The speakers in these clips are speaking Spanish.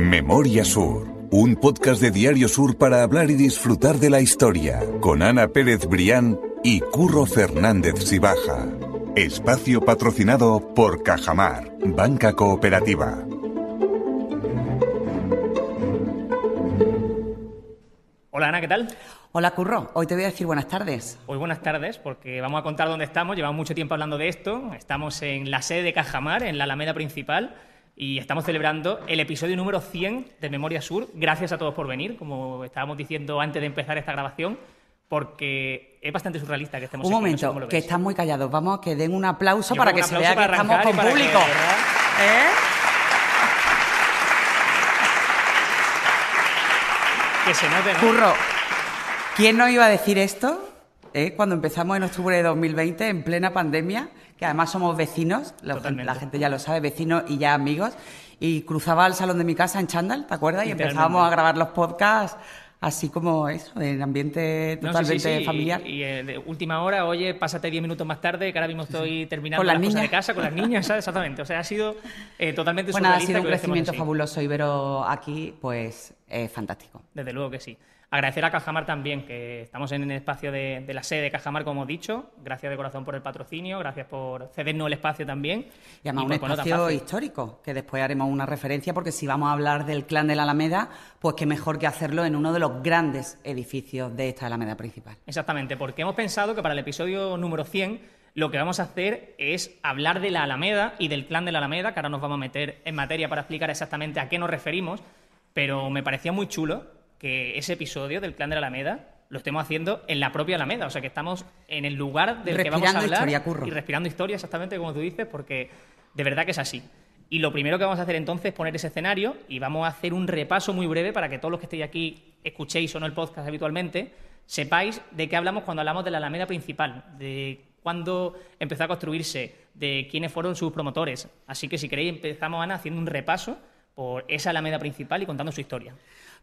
Memoria Sur, un podcast de Diario Sur para hablar y disfrutar de la historia, con Ana Pérez Brián y Curro Fernández Sibaja. Espacio patrocinado por Cajamar, Banca Cooperativa. Hola Ana, ¿qué tal? Hola Curro, hoy te voy a decir buenas tardes. Hoy buenas tardes porque vamos a contar dónde estamos, llevamos mucho tiempo hablando de esto, estamos en la sede de Cajamar, en la Alameda principal, y estamos celebrando el episodio número 100 de Memoria Sur. Gracias a todos por venir, como estábamos diciendo antes de empezar esta grabación, porque es bastante surrealista que estemos Un aquí, no sé momento, que están muy callados. Vamos a que den un aplauso Yo para que se vea que estamos con que, público. ¿Eh? Que se note, ¿no? Curro, ¿quién nos iba a decir esto? Eh, Cuando empezamos en octubre de 2020, en plena pandemia, que además somos vecinos, la, Totalmente. la gente ya lo sabe, vecinos y ya amigos, y cruzaba al salón de mi casa en Chándal, ¿te acuerdas? Y empezábamos a grabar los podcasts así como eso, en ambiente No, sí, totalmente sí, sí, familiar. Y, y, eh, de última hora, oye, pásate 10 minutos más tarde, que ahora mismo estoy terminando las cosas de casa, con las niñas, ¿sabes? Exactamente. O sea, ha sido eh, totalmente Bueno, ha sido un crecimiento fabuloso y veros aquí, pues, es fantástico. Desde luego que sí. Agradecer a Cajamar también, que estamos en el espacio de, de la sede de Cajamar, como hemos dicho. Gracias de corazón por el patrocinio, gracias por cedernos el espacio también. Y además por un tan espacio histórico, que después haremos una referencia, porque si vamos a hablar del clan de la Alameda, pues qué mejor que hacerlo en uno de los grandes edificios de esta Alameda principal. Exactamente, porque hemos pensado que para el episodio número 100 lo que vamos a hacer es hablar de la Alameda y del clan de la Alameda, que ahora nos vamos a meter en materia para explicar exactamente a qué nos referimos, pero me parecía muy chulo que ese episodio del clan de la Alameda lo estemos haciendo en la propia Alameda, o sea que estamos en el lugar del que vamos a hablar historia, Curro. y respirando historia exactamente como tú dices, porque de verdad que es así. Y lo primero que vamos a hacer entonces es poner ese escenario y vamos a hacer un repaso muy breve para que todos los que estéis aquí escuchéis o no el podcast habitualmente, sepáis de qué hablamos cuando hablamos de la Alameda principal, de cuándo empezó a construirse, de quiénes fueron sus promotores. Así que si queréis empezamos, Ana, haciendo un repaso por esa Alameda principal y contando su historia.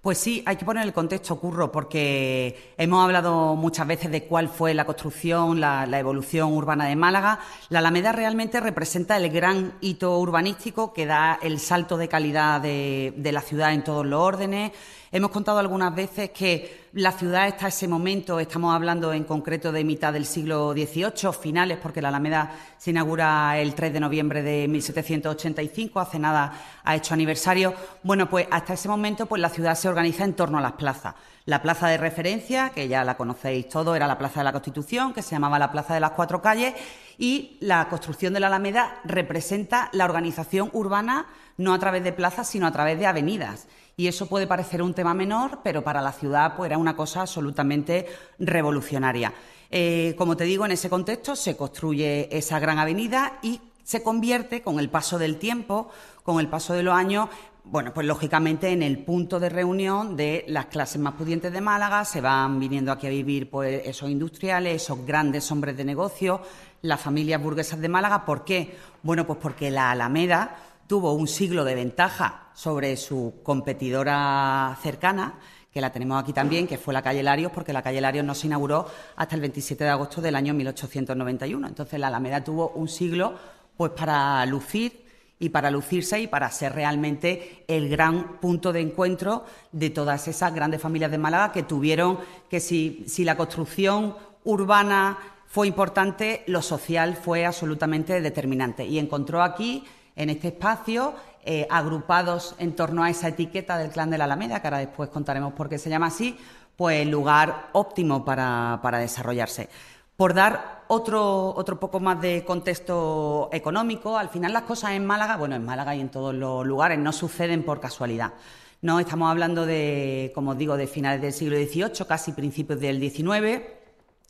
Pues sí, hay que poner el contexto, Curro, porque hemos hablado muchas veces de cuál fue la construcción, la, evolución urbana de Málaga. La Alameda realmente representa el gran hito urbanístico que da el salto de calidad de, de la ciudad en todos los órdenes. Hemos contado algunas veces que la ciudad está a ese momento, estamos hablando en concreto de mitad del siglo XVIII, finales, porque la Alameda se inaugura el 3 de noviembre de 1785, hace nada ha hecho aniversario. Bueno, pues hasta ese momento pues la ciudad se organiza en torno a las plazas. La plaza de referencia, que ya la conocéis todos, era la Plaza de la Constitución, que se llamaba la Plaza de las Cuatro Calles, y la construcción de la Alameda representa la organización urbana no a través de plazas, sino a través de avenidas. Y eso puede parecer un tema menor, pero para la ciudad pues, era una cosa absolutamente revolucionaria. Eh, como te digo, en ese contexto se construye esa gran avenida y se convierte, con el paso del tiempo, con el paso de los años, bueno, pues lógicamente en el punto de reunión de las clases más pudientes de Málaga, se van viniendo aquí a vivir pues esos industriales, esos grandes hombres de negocio, las familias burguesas de Málaga. ¿Por qué? Bueno, pues porque la Alameda tuvo un siglo de ventaja sobre su competidora cercana, que la tenemos aquí también, que fue la calle Larios, porque la calle Larios no se inauguró hasta el 27 de agosto del año 1891. Entonces la Alameda tuvo un siglo pues para lucir y para lucirse y para ser realmente el gran punto de encuentro de todas esas grandes familias de Málaga que tuvieron que si, si la construcción urbana fue importante, lo social fue absolutamente determinante. Y encontró aquí, en este espacio, eh, agrupados en torno a esa etiqueta del clan de la Alameda, que ahora después contaremos por qué se llama así, pues lugar óptimo para, para desarrollarse. Por dar otro, otro poco más de contexto económico, al final las cosas en Málaga, bueno, en Málaga y en todos los lugares, no suceden por casualidad. No estamos hablando de, como digo, de finales del siglo XVIII, casi principios del XIX,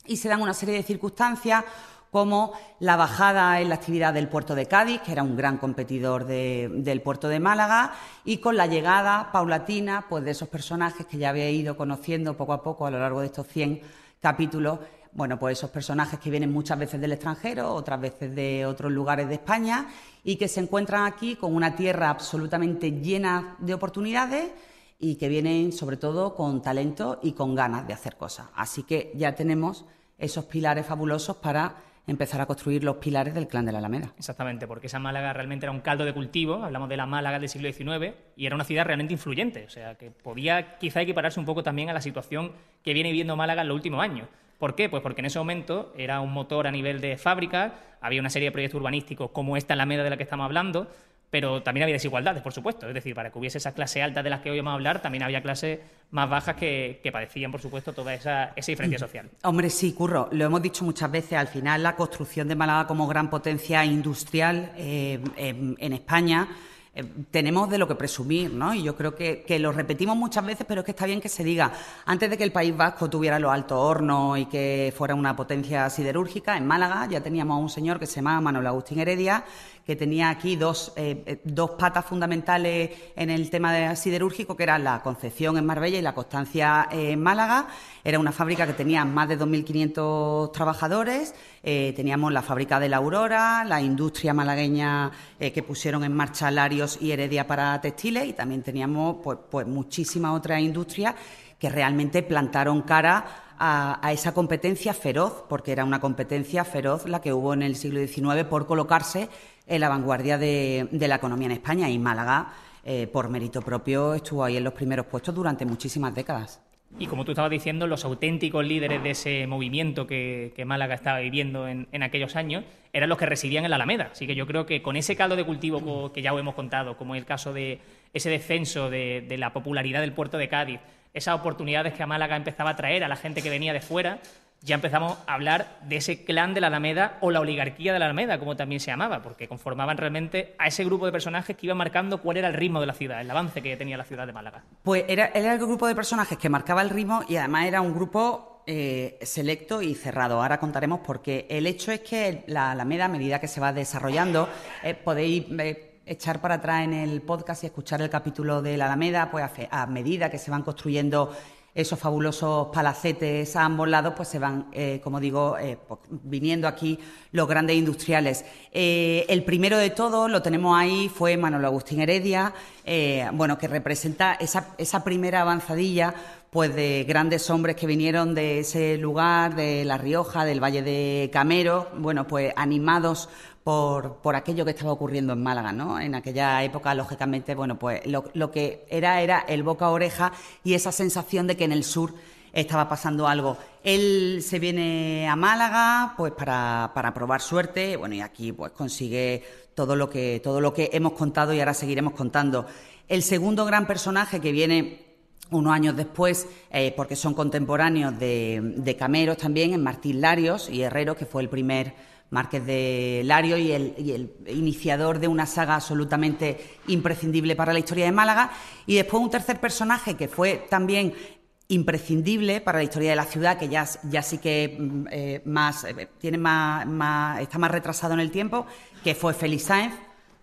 y se dan una serie de circunstancias como la bajada en la actividad del puerto de Cádiz, que era un gran competidor de- del puerto de Málaga, y con la llegada paulatina pues, de esos personajes que ya había ido conociendo poco a poco a lo largo de estos 100 capítulos. Bueno, pues esos personajes que vienen muchas veces del extranjero, otras veces de otros lugares de España, y que se encuentran aquí con una tierra absolutamente llena de oportunidades y que vienen sobre todo con talento y con ganas de hacer cosas. Así que ya tenemos esos pilares fabulosos para empezar a construir los pilares del clan de la Alameda. Exactamente, porque esa Málaga realmente era un caldo de cultivo, hablamos de la Málaga del siglo XIX, y era una ciudad realmente influyente, o sea, que podía quizá equipararse un poco también a la situación que viene viviendo Málaga en los últimos años. ¿Por qué? Pues porque en ese momento era un motor a nivel de fábrica, había una serie de proyectos urbanísticos como esta Alameda de la que estamos hablando, pero también había desigualdades, por supuesto. Es decir, para que hubiese esa clase alta de las que hoy vamos a hablar, también había clases más bajas que, padecían, por supuesto, toda esa, diferencia social. Hombre, sí, Curro, lo hemos dicho muchas veces, al final la construcción de Málaga como gran potencia industrial eh, en España eh, tenemos de lo que presumir, ¿no? Y yo creo que, lo repetimos muchas veces, pero es que está bien que se diga. Antes de que el País Vasco tuviera los altos hornos y que fuera una potencia siderúrgica, en Málaga ya teníamos a un señor que se llamaba Manuel Agustín Heredia, que tenía aquí dos, eh, eh, dos patas fundamentales en el tema de siderúrgico, que eran la Concepción en Marbella y la Constancia en Málaga. Era una fábrica que tenía más de 2.500 trabajadores. Eh, teníamos la fábrica de la Aurora, la industria malagueña que pusieron en marcha Larios y Heredia para textiles y también teníamos pues, pues muchísimas otras industrias que realmente plantaron cara a, esa competencia feroz, porque era una competencia feroz la que hubo en el siglo XIX por colocarse en la vanguardia de, la economía en España y Málaga, eh, por mérito propio, estuvo ahí en los primeros puestos durante muchísimas décadas. Y como tú estabas diciendo, los auténticos líderes de ese movimiento que, Málaga estaba viviendo en, aquellos años eran los que residían en la Alameda. Así que yo creo que con ese caldo de cultivo que ya os hemos contado, como el caso de ese descenso de, de la popularidad del puerto de Cádiz, esas oportunidades que a Málaga empezaba a traer a la gente que venía de fuera, ya empezamos a hablar de ese clan de la Alameda o la oligarquía de la Alameda, como también se llamaba, porque conformaban realmente a ese grupo de personajes que iban marcando cuál era el ritmo de la ciudad, el avance que tenía la ciudad de Málaga. Pues era, el grupo de personajes que marcaba el ritmo y además era un grupo eh, selecto y cerrado. Ahora contaremos porque el hecho es que la Alameda, a medida que se va desarrollando, eh, podéis... Eh, echar para atrás en el podcast y escuchar el capítulo de la Alameda, pues a medida que se van construyendo esos fabulosos palacetes a ambos lados, pues se van, eh, como digo, eh, pues, viniendo aquí los grandes industriales. Eh, el primero de todos, lo tenemos ahí, fue Manuel Agustín Heredia, bueno, que representa esa, esa primera avanzadilla pues de grandes hombres que vinieron de ese lugar, de La Rioja, del Valle de Camero, bueno, pues animados por, aquello que estaba ocurriendo en Málaga, ¿no? En aquella época, lógicamente, bueno, pues lo, que era era el boca a oreja y esa sensación de que en el sur estaba pasando algo. Él se viene a Málaga, pues para, para probar suerte, bueno, y aquí pues consigue todo lo que todo lo que hemos contado y ahora seguiremos contando. El segundo gran personaje que viene unos años después, eh, porque son contemporáneos de, de Cameros también, en Martín Larios y Herrero, que fue el primer Márquez de Lario y el, iniciador de una saga absolutamente imprescindible para la historia de Málaga. Y después un tercer personaje que fue también imprescindible para la historia de la ciudad, que ya, ya sí que mm, eh, más, eh, tiene más, está más retrasado en el tiempo, que fue Félix Sáenz,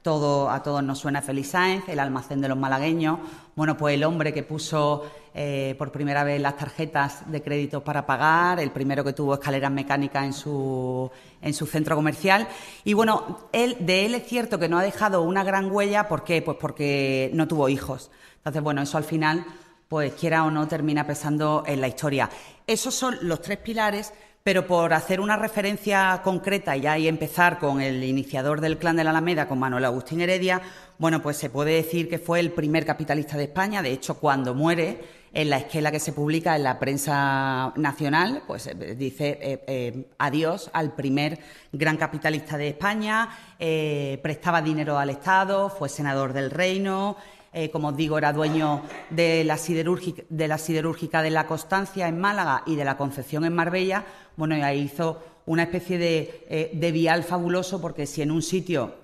todo, a todos nos suena Félix Sáenz, el almacén de los malagueños. Bueno, pues el hombre que puso eh, por primera vez las tarjetas de crédito para pagar, el primero que tuvo escaleras mecánicas en su, en su centro comercial. Y bueno, él, de él es cierto que no ha dejado una gran huella. ¿Por qué? Pues porque no tuvo hijos. Entonces, bueno, eso al final, pues quiera o no, termina pesando en la historia. Esos son los tres pilares pero por hacer una referencia concreta y ahí empezar con el iniciador del clan de la Alameda, con Manuel Agustín Heredia, bueno, pues se puede decir que fue el primer capitalista de España. De hecho, cuando muere, en la esquela que se publica en la prensa nacional, pues eh, dice eh, eh, adiós al primer gran capitalista de España, prestaba dinero al Estado, fue senador del reino, eh, como os digo, era dueño de la, siderúrgica, de la de Constancia en Málaga y de la Concepción en Marbella. Bueno, ahí hizo una especie de, eh, vial fabuloso porque si en un sitio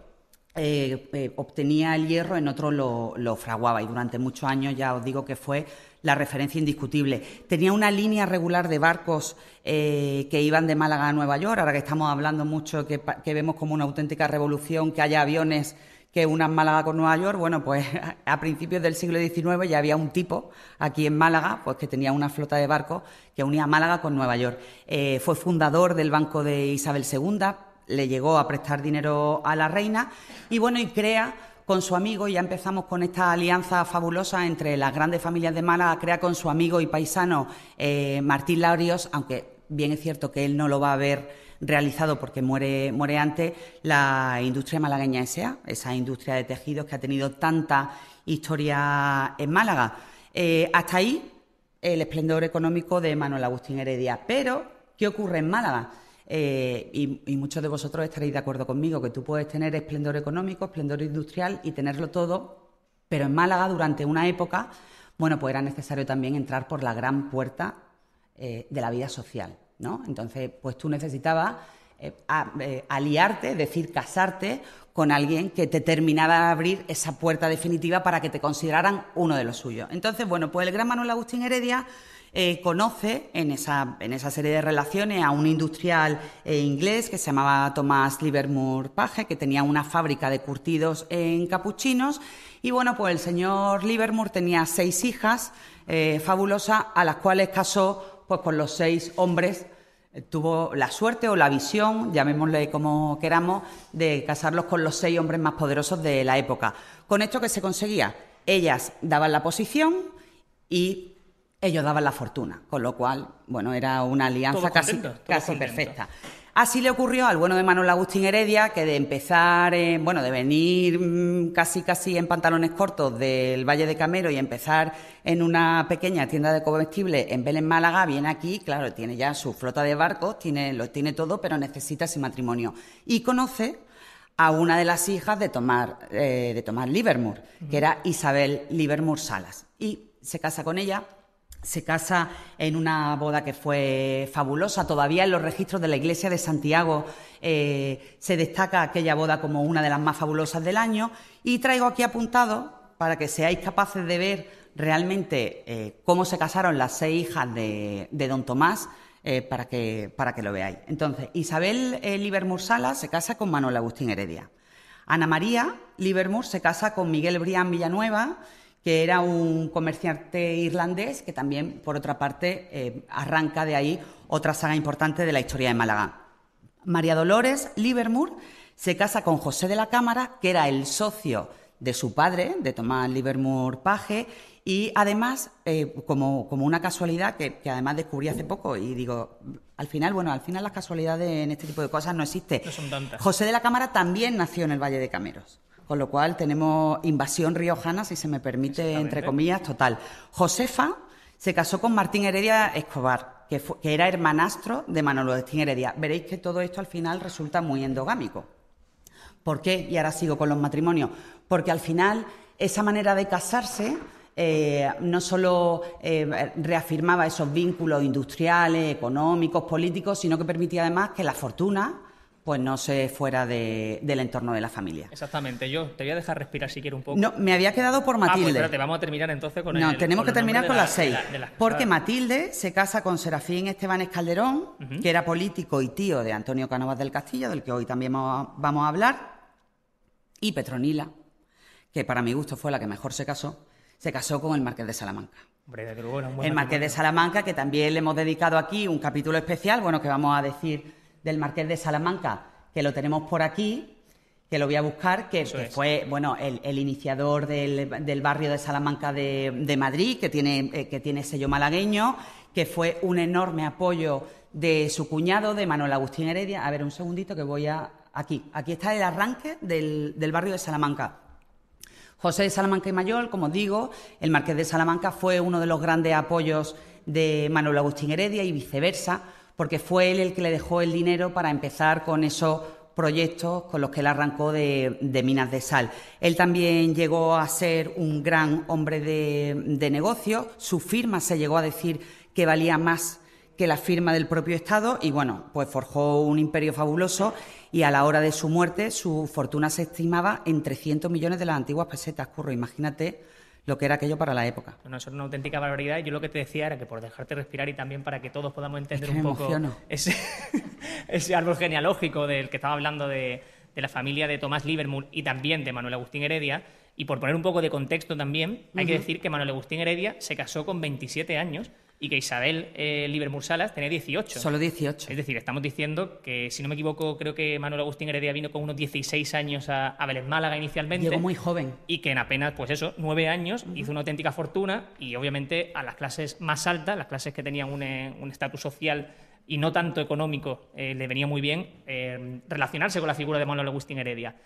eh, obtenía el hierro, en otro lo, fraguaba y durante muchos años ya os digo que fue la referencia indiscutible. Tenía una línea regular de barcos que iban de Málaga a Nueva York, ahora que estamos hablando mucho, que vemos como una auténtica revolución, que haya aviones que una Málaga con Nueva York, bueno, pues a principios del siglo XIX ya había un tipo aquí en Málaga, pues que tenía una flota de barcos que unía Málaga con Nueva York. Eh, fue fundador del Banco de Isabel II, le llegó a prestar dinero a la reina y bueno, y crea con su amigo, y ya empezamos con esta alianza fabulosa entre las grandes familias de Málaga, crea con su amigo y paisano eh, Martín Laurios, aunque bien es cierto que él no lo va a ver realizado porque muere, muere antes la industria malagueña S.A., esa industria de tejidos que ha tenido tanta historia en Málaga. Eh, hasta ahí el esplendor económico de Manuel Agustín Heredia. Pero, ¿qué ocurre en Málaga? Eh, y, muchos de vosotros estaréis de acuerdo conmigo, que tú puedes tener esplendor económico, esplendor industrial y tenerlo todo, pero en Málaga durante una época, bueno, pues era necesario también entrar por la gran puerta eh, de la vida social, ¿no? Entonces, pues tú necesitabas eh, aliarte, es decir, casarte con alguien que te terminara de abrir esa puerta definitiva para que te consideraran uno de los suyos. Entonces, bueno, pues el gran Manuel Agustín Heredia eh, conoce en esa, en esa, serie de relaciones a un industrial eh, inglés que se llamaba Thomas Livermore Page, que tenía una fábrica de curtidos en capuchinos. Y bueno, pues el señor Livermore tenía seis hijas eh, fabulosas, a las cuales casó pues, con los seis hombres tuvo la suerte o la visión, llamémosle como queramos, de casarlos con los seis hombres más poderosos de la época. Con esto que se conseguía, ellas daban la posición y ellos daban la fortuna, con lo cual, bueno, era una alianza casi, casi perfecta. Así le ocurrió al bueno de Manuel Agustín Heredia, que de empezar, bueno, de venir mm, casi casi en pantalones cortos del Valle de Camero y empezar en una pequeña tienda de comestibles en Belén, Málaga, viene aquí, claro, tiene ya su flota de barcos, tiene, lo tiene todo, pero necesita ese matrimonio. Y conoce a una de las hijas de Tomás, eh, de Tomás Livermore, que era Isabel Livermore Salas. Y se casa con ella se casa en una boda que fue fabulosa. Todavía en los registros de la Iglesia de Santiago eh, se destaca aquella boda como una de las más fabulosas del año. Y traigo aquí apuntado, para que seáis capaces de ver realmente eh, cómo se casaron las seis hijas de, don Tomás, eh, para, que, para que lo veáis. Entonces, Isabel Livermore Sala se casa con Manuel Agustín Heredia. Ana María Livermore se casa con Miguel Brián Villanueva que era un comerciante irlandés que también, por otra parte, eh, arranca de ahí otra saga importante de la historia de Málaga. María Dolores Livermore se casa con José de la Cámara, que era el socio de su padre, de Tomás Livermore Page, y además, eh, como, una casualidad que, que, además descubrí hace poco, y digo, al final, bueno, al final las casualidades en este tipo de cosas no existen. No son tantas. José de la Cámara también nació en el Valle de Cameros. Con lo cual tenemos invasión riojana, si se me permite, entre comillas, total. Josefa se casó con Martín Heredia Escobar, que, era hermanastro de Manolo Agustín Heredia. Veréis que todo esto al final resulta muy endogámico. ¿Por qué? Y ahora sigo con los matrimonios. Porque al final esa manera de casarse eh, no solo eh, reafirmaba esos vínculos industriales, económicos, políticos, sino que permitía además que la fortuna pues no se fuera del entorno de la familia. Exactamente. Yo te voy a dejar respirar si quieres un poco. No, me había quedado por Matilde. Ah, pues espérate, vamos a terminar entonces con No, tenemos que terminar con las seis. porque Matilde se casa con Serafín Esteban Calderón, que era político y tío de Antonio Canovas del Castillo, del que hoy también vamos a hablar, y Petronila, que para mi gusto fue la que mejor se casó, se casó con el Marqués de Salamanca. el Marqués de Salamanca, que también le hemos dedicado aquí un capítulo especial, bueno, que vamos a decir del Marqués de Salamanca, que lo tenemos por aquí, que lo voy a buscar, que, fue bueno el, iniciador del, barrio de Salamanca de, Madrid, que tiene, eh, que tiene sello malagueño, que fue un enorme apoyo de su cuñado, de Manuel Agustín Heredia. A ver, un segundito que voy a... Aquí, aquí está el arranque del, del barrio de Salamanca. José de Salamanca y Mayol, como digo, el Marqués de Salamanca fue uno de los grandes apoyos de Manuel Agustín Heredia y viceversa porque fue él el que le dejó el dinero para empezar con esos proyectos con los que él arrancó de, minas de sal. Él también llegó a ser un gran hombre de, de negocio, su firma se llegó a decir que valía más que la firma del propio Estado y bueno, pues forjó un imperio fabuloso y a la hora de su muerte su fortuna se estimaba en 300 millones de las antiguas pesetas, curro, imagínate lo que era aquello para la época. Bueno, eso es una auténtica barbaridad. Yo lo que te decía era que por dejarte respirar y también para que todos podamos entender un poco ese, ese, árbol genealógico del que estaba hablando de, de la familia de Tomás Livermore y también de Manuel Agustín Heredia, y por poner un poco de contexto también, hay que decir que Manuel Agustín Heredia se casó con 27 años y que Isabel eh, Livermore Salas tenía 18. Solo 18. Es decir, estamos diciendo que, si no me equivoco, creo que Manuel Agustín Heredia vino con unos 16 años a, a Vélez Málaga inicialmente. Llegó muy joven. Y que en apenas, pues eso, nueve años hizo una auténtica fortuna y obviamente a las clases más altas, las clases que tenían un eh, estatus social y no tanto económico, eh, le venía muy bien eh, relacionarse con la figura de Manuel Agustín Heredia.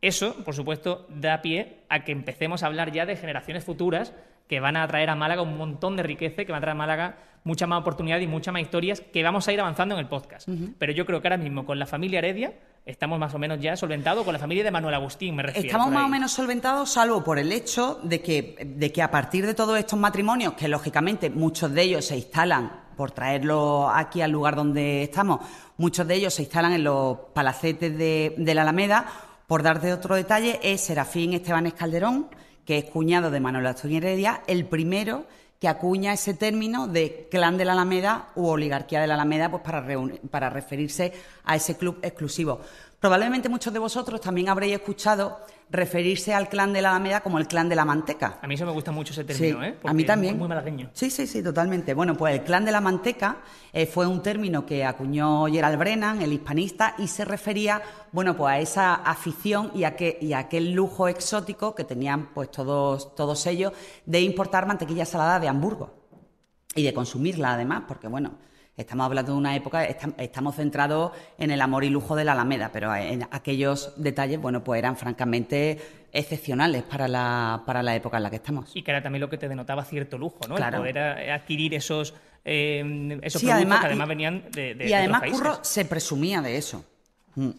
Eso, por supuesto, da pie a que empecemos a hablar ya de generaciones futuras que van a traer a Málaga un montón de riqueza, que van a traer a Málaga mucha más oportunidad y muchas más historias que vamos a ir avanzando en el podcast. Pero yo creo que ahora mismo con la familia Heredia estamos más o menos ya solventados, con la familia de Manuel Agustín, me refiero. Estamos más o menos solventados, salvo por el hecho de que, de que a partir de todos estos matrimonios, que lógicamente muchos de ellos se instalan, por traerlo aquí al lugar donde estamos, muchos de ellos se instalan en los palacetes de, de la Alameda, por darte otro detalle, es Serafín Esteban Calderón, que es cuñado de Manuel Agustín Heredia, el primero que acuña ese término de clan de la Alameda u oligarquía de la Alameda pues para, para referirse a ese club exclusivo. Probablemente muchos de vosotros también habréis escuchado referirse al clan de la Alameda como el clan de la Manteca. A mí eso me gusta mucho ese término, ¿eh? a mí también. Es muy malagueño. Sí, sí, sí, totalmente. Bueno, pues el clan de la Manteca eh, fue un término que acuñó Gerald Brennan, el hispanista, y se refería, bueno, pues a esa afición y a, que, y a aquel lujo exótico que tenían pues todos, todos ellos de importar mantequilla salada de Hamburgo y de consumirla además, porque bueno, Estamos hablando de una época, estamos centrados en el amor y lujo de la Alameda, pero en aquellos detalles, bueno, pues eran francamente excepcionales para la, para la época en la que estamos. Y que era también lo que te denotaba cierto lujo, ¿no? El poder adquirir esos, eh, esos productos además, que además venían de, de Y además, Curro se presumía de eso. Mm.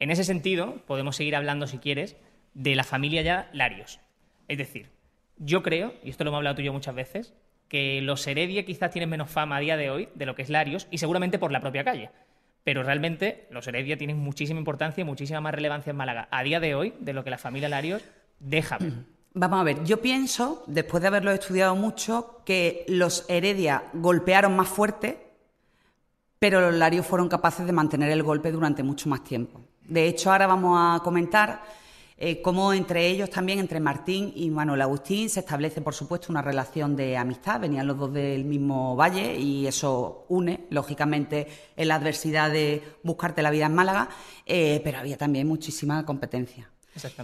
En ese sentido, podemos seguir hablando, si quieres, de la familia ya Larios. Es decir, yo creo, y esto lo hemos hablado tú y yo muchas veces, que los Heredia quizás tienen menos fama a día de hoy de lo que es Larios y seguramente por la propia calle. Pero realmente los Heredia tienen muchísima importancia y muchísima más relevancia en Málaga a día de hoy de lo que la familia Larios deja. Vamos a ver, yo pienso, después de haberlo estudiado mucho, que los Heredia golpearon más fuerte, pero los Larios fueron capaces de mantener el golpe durante mucho más tiempo. De hecho, ahora vamos a comentar eh, cómo entre ellos también, entre Martín y Manuel Agustín, se establece, por supuesto, una relación de amistad. Venían los dos del mismo valle y eso une, lógicamente, en la adversidad de buscarte la vida en Málaga, eh, pero había también muchísima competencia.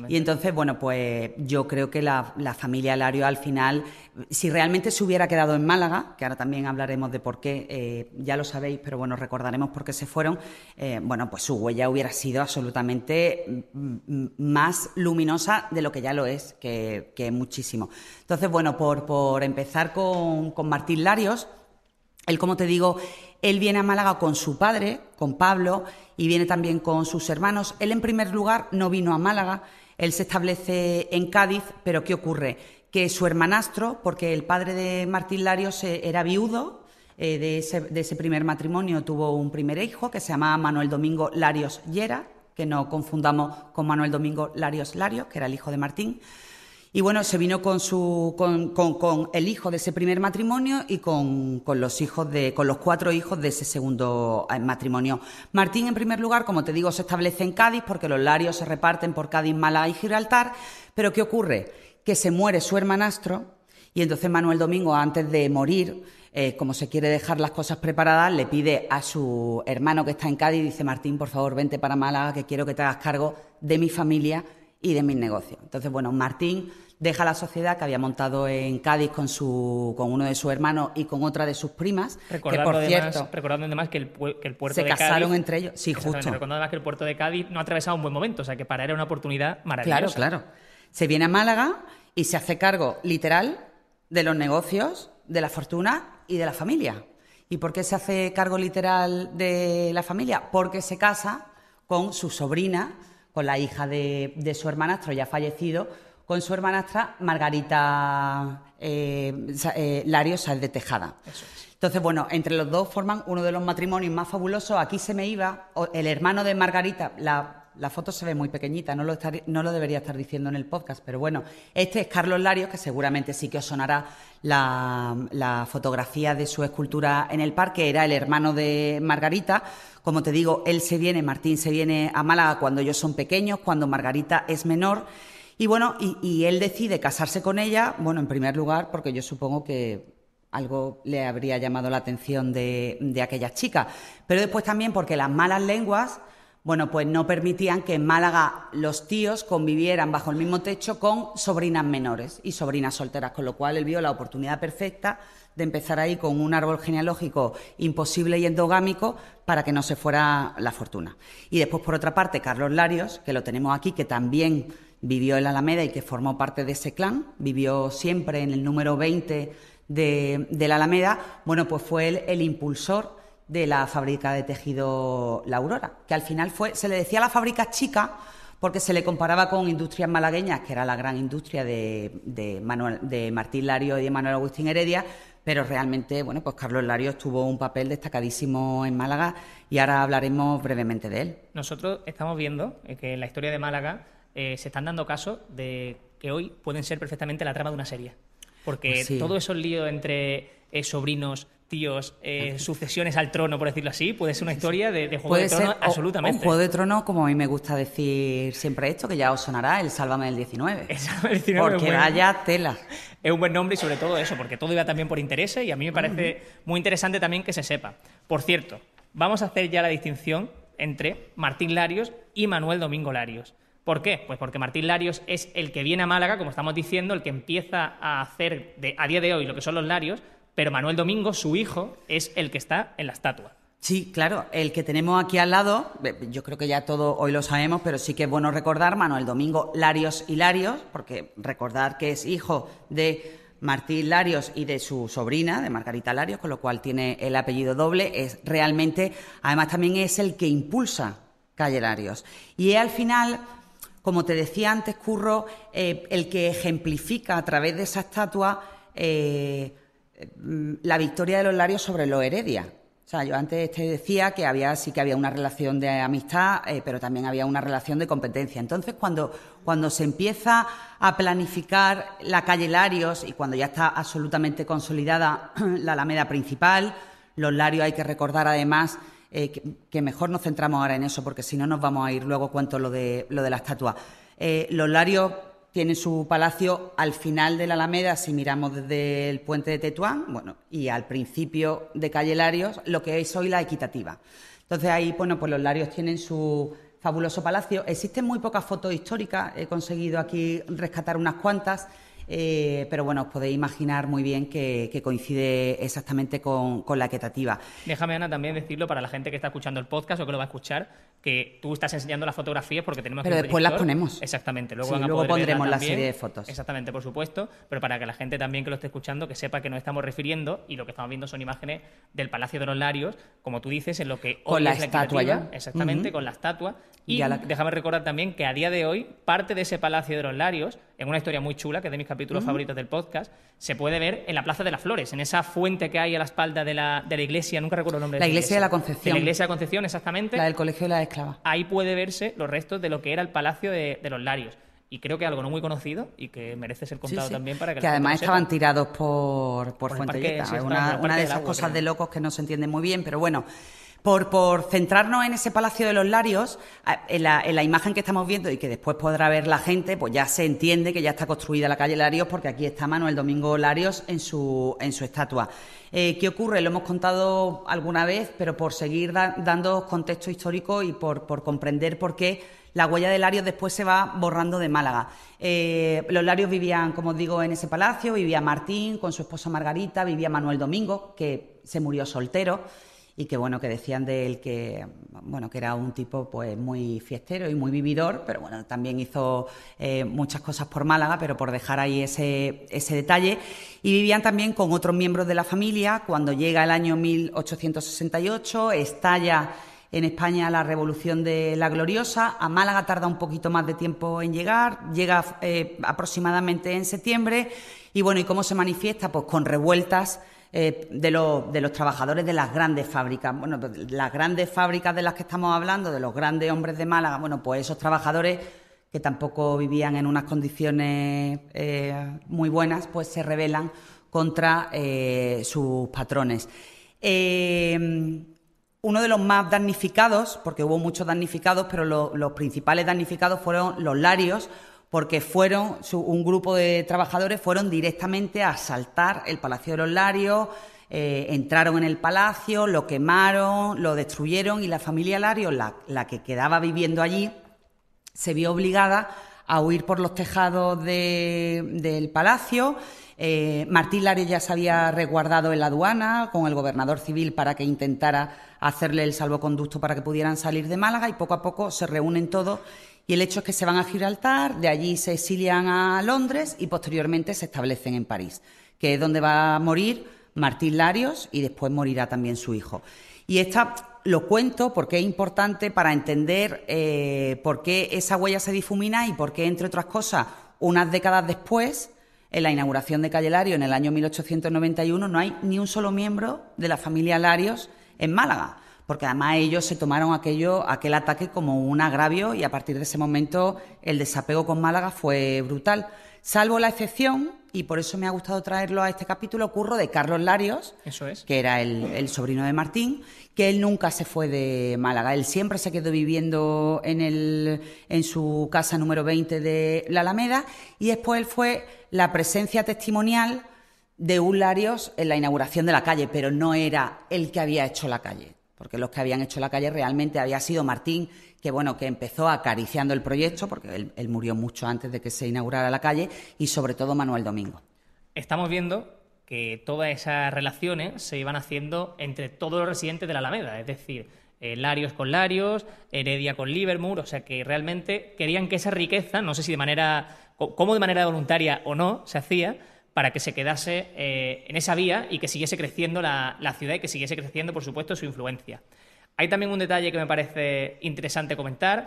Y entonces, bueno, pues yo creo que la, familia Lario al final, si realmente se hubiera quedado en Málaga, que ahora también hablaremos de por qué, eh, ya lo sabéis, pero bueno, recordaremos por qué se fueron, eh, bueno, pues su huella hubiera sido absolutamente mm, más luminosa de lo que ya lo es, que, que muchísimo. Entonces, bueno, por, por empezar con, con Martín Larios, él, como te digo, él viene a Málaga con su padre, con Pablo, y viene también con sus hermanos. Él, en primer lugar, no vino a Málaga, él se establece en Cádiz, pero ¿qué ocurre? Que su hermanastro, porque el padre de Martín Larios eh, era viudo, eh, de, ese, primer matrimonio tuvo un primer hijo que se llamaba Manuel Domingo Larios Llera, que no confundamos con Manuel Domingo Larios Larios, que era el hijo de Martín. Y bueno, se vino con, su, con, con, el hijo de ese primer matrimonio y con, los hijos de, con los cuatro hijos de ese segundo eh, matrimonio. Martín, en primer lugar, como te digo, se establece en Cádiz porque los larios se reparten por Cádiz, Málaga y Gibraltar. Pero ¿qué ocurre? Que se muere su hermanastro y entonces Manuel Domingo, antes de morir, eh, como se quiere dejar las cosas preparadas, le pide a su hermano que está en Cádiz, dice Martín, por favor, vente para Málaga, que quiero que te hagas cargo de mi familia y de mis negocios. Entonces, bueno, Martín deja la sociedad que había montado en Cádiz con, su, con uno de sus hermanos y con otra de sus primas. Recordando, que, además, recordando además que el, que el puerto se de casaron entre ellos. Sí, justo. Recordando además que el puerto de Cádiz no ha atravesado un buen momento, o sea que para era una oportunidad maravillosa. Claro, claro. Se viene a Málaga y se hace cargo literal de los negocios, de la fortuna y de la familia. ¿Y por qué se hace cargo literal de la familia? Porque se casa con su sobrina con la hija de, su hermanastro ya fallecido, con su hermanastra Margarita eh, eh Larios de Tejada. Entonces, bueno, entre los dos forman uno de los matrimonios más fabulosos. Aquí se me iba el hermano de Margarita, la la foto se ve muy pequeñita, no lo, no lo, debería estar diciendo en el podcast, pero bueno, este es Carlos Larios, que seguramente sí que os sonará la, fotografía de su escultura en el parque, era el hermano de Margarita. Como te digo, él se viene, Martín se viene a Málaga cuando ellos son pequeños, cuando Margarita es menor. Y bueno, y, él decide casarse con ella, bueno, en primer lugar, porque yo supongo que algo le habría llamado la atención de, de aquella chica, pero después también porque las malas lenguas bueno, pues no permitían que en Málaga los tíos convivieran bajo el mismo techo con sobrinas menores y sobrinas solteras, con lo cual él vio la oportunidad perfecta de empezar ahí con un árbol genealógico imposible y endogámico para que no se fuera la fortuna. Y después, por otra parte, Carlos Larios, que lo tenemos aquí, que también vivió en la Alameda y que formó parte de ese clan, vivió siempre en el número 20 de, la Alameda, bueno, pues fue él el impulsor de la fábrica de tejido La Aurora, que al final fue, se le decía la fábrica chica porque se le comparaba con industrias malagueñas, que era la gran industria de, de, Manuel, de Martín Lario y de Manuel Agustín Heredia, pero realmente, bueno, pues Carlos Lario tuvo un papel destacadísimo en Málaga y ahora hablaremos brevemente de él. Nosotros estamos viendo que en la historia de Málaga eh, se están dando casos de que hoy pueden ser perfectamente la trama de una serie. Porque pues todo esos líos entre eh, sobrinos, tíos, eh, sucesiones al trono, por decirlo así, puede ser una historia de, Juego de Tronos absolutamente. Un Juego de Tronos, como a mí me gusta decir siempre esto, que ya os sonará, el Sálvame del 19. El Sálvame del 19 porque vaya tela. Es un buen nombre y sobre todo eso, porque todo iba también por intereses y a mí me parece muy interesante también que se sepa. Por cierto, vamos a hacer ya la distinción entre Martín Larios y Manuel Domingo Larios. ¿Por qué? Pues porque Martín Larios es el que viene a Málaga, como estamos diciendo, el que empieza a hacer de, a día de hoy lo que son los Larios, pero Manuel Domingo, su hijo, es el que está en la estatua. Sí, claro, el que tenemos aquí al lado, yo creo que ya todo hoy lo sabemos, pero sí que es bueno recordar Manuel Domingo Larios y Larios, porque recordar que es hijo de Martín Larios y de su sobrina, de Margarita Larios, con lo cual tiene el apellido doble, es realmente, además también es el que impulsa Calle Larios. Y al final, como te decía antes, Curro, eh, el que ejemplifica a través de esa estatua eh, la victoria de los Larios sobre los Heredia. O sea, yo antes te decía que había sí que había una relación de amistad, eh, pero también había una relación de competencia. Entonces, cuando, cuando se empieza a planificar la calle Larios y cuando ya está absolutamente consolidada la Alameda principal, los Larios hay que recordar además eh, que, mejor nos centramos ahora en eso, porque si no nos vamos a ir luego cuento lo de, lo de la estatua. Eh, los Larios tiene su palacio al final de la Alameda, si miramos desde el puente de Tetuán, bueno, y al principio de Calle Larios, lo que es hoy la equitativa. Entonces ahí, bueno, pues los Larios tienen su fabuloso palacio. Existen muy pocas fotos históricas, he conseguido aquí rescatar unas cuantas. Eh, pero bueno, os podéis imaginar muy bien que, coincide exactamente con, la equitativa. Déjame, Ana, también decirlo para la gente que está escuchando el podcast o que lo va a escuchar, que tú estás enseñando las fotografías porque tenemos Pero después las ponemos. Exactamente. Luego, luego pondremos la serie de fotos. Exactamente, por supuesto. Pero para que la gente también que lo esté escuchando, que sepa que nos estamos refiriendo y lo que estamos viendo son imágenes del Palacio de los Larios, como tú dices, en lo que con la estatua ya. Exactamente, con la estatua. Y déjame recordar también que a día de hoy, parte de ese Palacio de los Larios, en una historia muy chula, que es de mis capítulos favoritos del podcast, se puede ver en la Plaza de las Flores, en esa fuente que hay a la espalda de la, de la iglesia, nunca recuerdo el nombre. La iglesia, de la Concepción. la iglesia de la Concepción, exactamente. La del Colegio de la Esclava. Ahí puede verse los restos de lo que era el Palacio de, los Larios y creo que algo no muy conocido y que merece ser contado también para que que además estaban tirados por, por, Fuente una, una de esas cosas de locos que no se entiende muy bien pero bueno por, centrarnos en ese Palacio de los Larios, en la, en la, imagen que estamos viendo y que después podrá ver la gente, pues ya se entiende que ya está construida la calle Larios porque aquí está Manuel Domingo Larios en su, estatua. Eh, ¿Qué ocurre? Lo hemos contado alguna vez, pero por seguir dando contexto histórico y por, por, comprender por qué la huella de Larios después se va borrando de Málaga. Eh, los Larios vivían, como os digo, en ese palacio, vivía Martín con su esposa Margarita, vivía Manuel Domingo, que se murió soltero y que bueno que decían de él que bueno que era un tipo pues muy fiestero y muy vividor pero bueno también hizo eh, muchas cosas por Málaga pero por dejar ahí ese, ese detalle y vivían también con otros miembros de la familia cuando llega el año 1868 estalla en España la Revolución de la Gloriosa. A Málaga tarda un poquito más de tiempo en llegar, llega eh, aproximadamente en septiembre. Y bueno, ¿y cómo se manifiesta? Pues con revueltas eh, de, los trabajadores de las grandes fábricas. Bueno, las grandes fábricas de las que estamos hablando, de los grandes hombres de Málaga, bueno, pues esos trabajadores que tampoco vivían en unas condiciones eh, muy buenas, pues se rebelan contra eh, sus patrones. uno de los más damnificados, porque hubo muchos damnificados, pero los principales damnificados fueron los larios, porque fueron, un grupo de trabajadores fueron directamente a asaltar el Palacio de los Larios, eh, entraron en el palacio, lo quemaron, lo destruyeron y la familia Larios, la, que quedaba viviendo allí, se vio obligada a huir por los tejados del palacio. Eh, Martín Larios ya se había resguardado en la aduana con el gobernador civil para que intentara hacerle el salvoconducto para que pudieran salir de Málaga y poco a poco se reúnen todos y el hecho es que se van a Gibraltar, de allí se exilian a Londres y posteriormente se establecen en París, que es donde va a morir Martín Larios y después morirá también su hijo. Y esta lo cuento porque es importante para entender eh, por qué esa huella se difumina y por qué, entre otras cosas, unas décadas después, en la inauguración de Calle Larios en el año 1891, no hay ni un solo miembro de la familia Larios en Málaga porque además ellos se tomaron aquello, aquel ataque como un agravio y a partir de ese momento el desapego con Málaga fue brutal. Salvo la excepción, y por eso me ha gustado traerlo a este capítulo, curro de Carlos Larios, eso es. que era el, sobrino de Martín, que él nunca se fue de Málaga. Él siempre se quedó viviendo en, el, en su casa número 20 de la Alameda y después él fue la presencia testimonial de un Larios en la inauguración de la calle, pero no era el que había hecho la calle porque los que habían hecho la calle realmente había sido Martín, que bueno, que empezó acariciando el proyecto, porque él, murió mucho antes de que se inaugurara la calle, y sobre todo Manuel Domingo. Estamos viendo que todas esas relaciones se iban haciendo entre todos los residentes de la Alameda, es decir, eh, Larios con Larios, Heredia con Livermore, o sea que realmente querían que esa riqueza, no sé si de manera, como de manera voluntaria o no, se hacía, para que se quedase eh, en esa vía y que siguiese creciendo la, ciudad y que siguiese creciendo, por supuesto, su influencia. Hay también un detalle que me parece interesante comentar.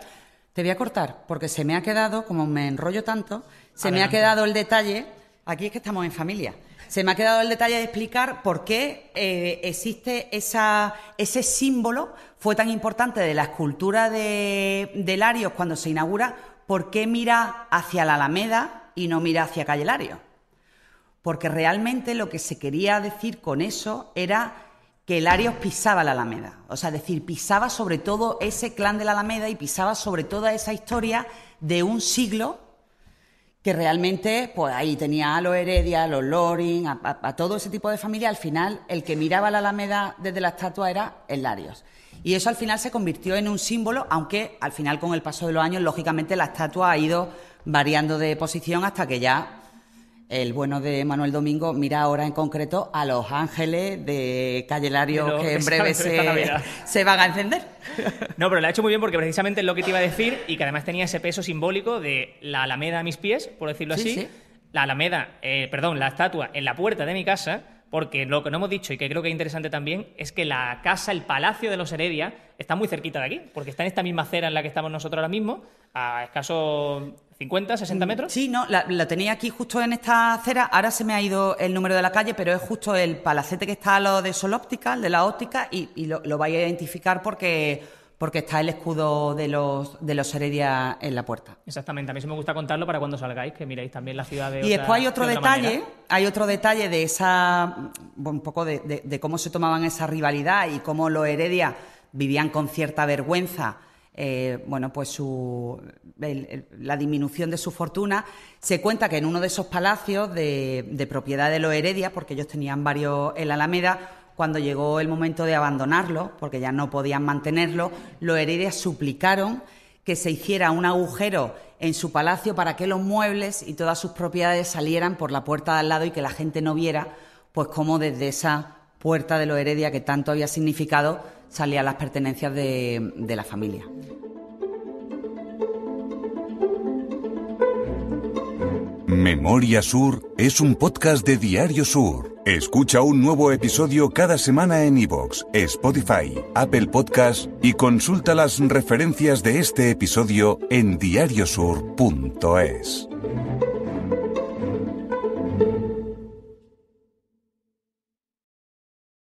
Te voy a cortar, porque se me ha quedado, como me enrollo tanto, se me ha quedado el detalle, aquí es que estamos en familia, se me ha quedado el detalle de explicar por qué eh, existe esa, ese símbolo, fue tan importante de la escultura de, de Larios cuando se inaugura, por qué mira hacia la Alameda y no mira hacia Calle Larios porque realmente lo que se quería decir con eso era que Larios pisaba la Alameda, o sea, decir, pisaba sobre todo ese clan de la Alameda y pisaba sobre toda esa historia de un siglo que realmente, pues ahí tenía a los Heredia, a los Loring, a, todo ese tipo de familia, al final el que miraba la Alameda desde la estatua era el Larios. Y eso al final se convirtió en un símbolo, aunque al final con el paso de los años, lógicamente, la estatua ha ido variando de posición hasta que ya el bueno de Manuel Domingo mira ahora en concreto a los ángeles de Calle que en breve se, van a encender. No, pero lo ha hecho muy bien porque precisamente es lo que te iba a decir y que además tenía ese peso simbólico de la alameda a mis pies, por decirlo así. La alameda, eh, perdón, la estatua en la puerta de mi casa, porque lo que no hemos dicho y que creo que es interesante también es que la casa, el palacio de los Heredia, está muy cerquita de aquí, porque está en esta misma acera en la que estamos nosotros ahora mismo, a escaso 50, 60 metros. Sí, no, la, tenía aquí justo en esta acera. Ahora se me ha ido el número de la calle, pero es justo el palacete que está a lo de Sol Óptica, el de la óptica, y, lo, vais a identificar porque porque está el escudo de los de los Heredia en la puerta. Exactamente, a mí sí me gusta contarlo para cuando salgáis, que miréis también la ciudad de Y después hay otro detalle, hay otro detalle de esa, un poco de, cómo se tomaban esa rivalidad y cómo los Heredia vivían con cierta vergüenza eh, bueno, pues su, la disminución de su fortuna. Se cuenta que en uno de esos palacios de, propiedad de los Heredia, porque ellos tenían varios en la Alameda, cuando llegó el momento de abandonarlo, porque ya no podían mantenerlo, los Heredia suplicaron que se hiciera un agujero en su palacio para que los muebles y todas sus propiedades salieran por la puerta de al lado y que la gente no viera, pues cómo desde esa puerta de los Heredia que tanto había significado salían las pertenencias de, de la familia. Memoria Sur es un podcast de Diario Sur. Escucha un nuevo episodio cada semana en iVoox, Spotify, Apple Podcast y consulta las referencias de este episodio en diariosur.es.